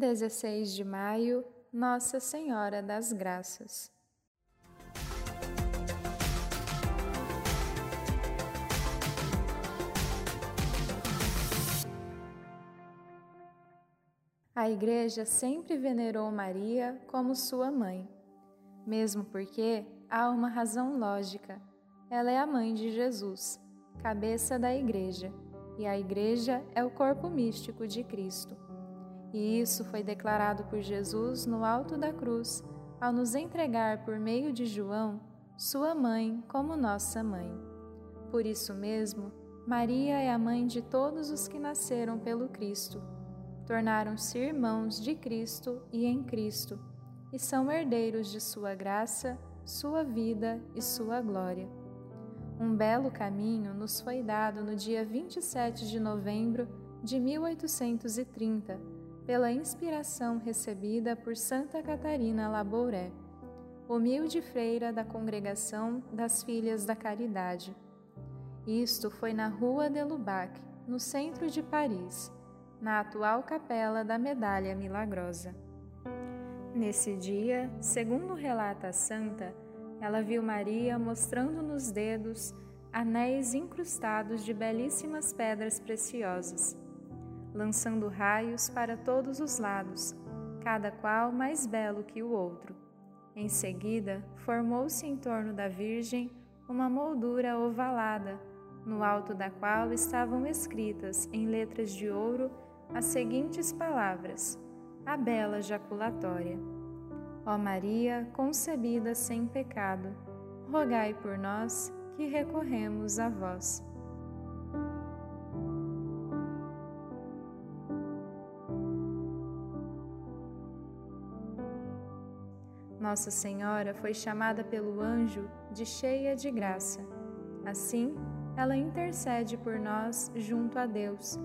16 de maio, Nossa Senhora das Graças. A Igreja sempre venerou Maria como sua mãe, mesmo porque há uma razão lógica. Ela é a mãe de Jesus, cabeça da Igreja, e a Igreja é o corpo místico de Cristo. E isso foi declarado por Jesus no alto da cruz, ao nos entregar por meio de João, sua mãe, como nossa mãe. Por isso mesmo, Maria é a mãe de todos os que nasceram pelo Cristo. Tornaram-se irmãos de Cristo e em Cristo, e são herdeiros de sua graça, sua vida e sua glória. Um belo caminho nos foi dado no dia 27 de novembro de 1830 pela inspiração recebida por Santa Catarina Labouré, humilde freira da Congregação das Filhas da Caridade. Isto foi na Rua de Lubac, no centro de Paris, na atual capela da Medalha Milagrosa. Nesse dia, segundo relata a santa, ela viu Maria mostrando nos dedos anéis incrustados de belíssimas pedras preciosas lançando raios para todos os lados, cada qual mais belo que o outro. Em seguida, formou-se em torno da Virgem uma moldura ovalada, no alto da qual estavam escritas em letras de ouro as seguintes palavras: A bela jaculatória. Ó Maria, concebida sem pecado, rogai por nós que recorremos a vós. Nossa Senhora foi chamada pelo anjo de cheia de graça. Assim, ela intercede por nós junto a Deus,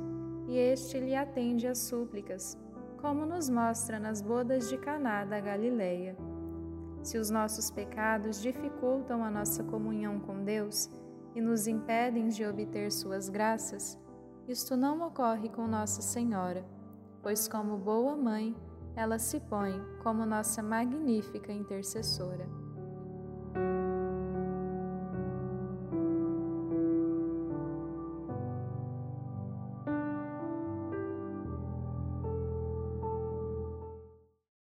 e este lhe atende às súplicas, como nos mostra nas bodas de Caná da Galileia. Se os nossos pecados dificultam a nossa comunhão com Deus e nos impedem de obter suas graças, isto não ocorre com Nossa Senhora, pois como boa mãe, ela se põe como nossa magnífica intercessora.